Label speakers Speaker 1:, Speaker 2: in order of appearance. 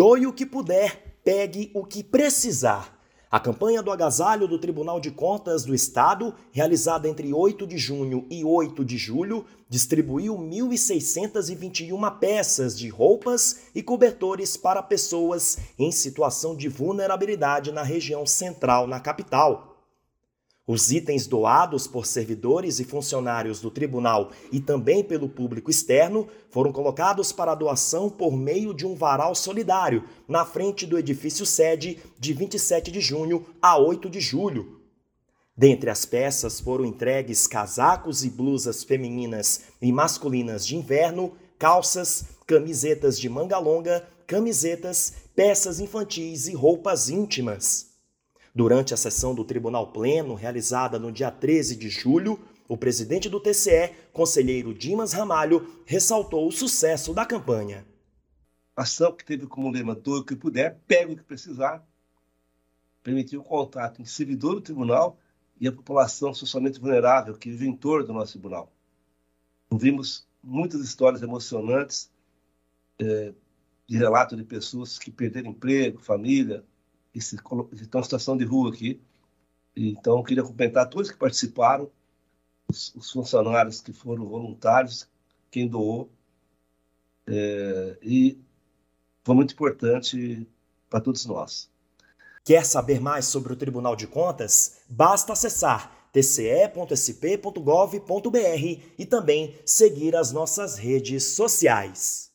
Speaker 1: Doe o que puder, pegue o que precisar. A campanha do agasalho do Tribunal de Contas do Estado, realizada entre 8 de junho e 8 de julho, distribuiu 1.621 peças de roupas e cobertores para pessoas em situação de vulnerabilidade na região central na capital. Os itens doados por servidores e funcionários do tribunal e também pelo público externo foram colocados para doação por meio de um varal solidário na frente do edifício sede de 27 de junho a 8 de julho. Dentre as peças foram entregues casacos e blusas femininas e masculinas de inverno, calças, camisetas de manga longa, camisetas, peças infantis e roupas íntimas. Durante a sessão do Tribunal Pleno, realizada no dia 13 de julho, o presidente do TCE, conselheiro Dimas Ramalho, ressaltou o sucesso da campanha.
Speaker 2: Ação que teve como lema doe o que puder, pegue o que precisar, permitiu o contato entre servidor do tribunal e a população socialmente vulnerável que vive em torno do nosso tribunal. Ouvimos muitas histórias emocionantes é, de relatos de pessoas que perderam emprego, família, esse, estão em situação de rua aqui. Então, queria cumprimentar todos que participaram, os, os, funcionários que foram voluntários, quem doou. É, e foi muito importante para todos nós.
Speaker 1: Quer saber mais sobre o Tribunal de Contas? Basta acessar tce.sp.gov.br e também seguir as nossas redes sociais.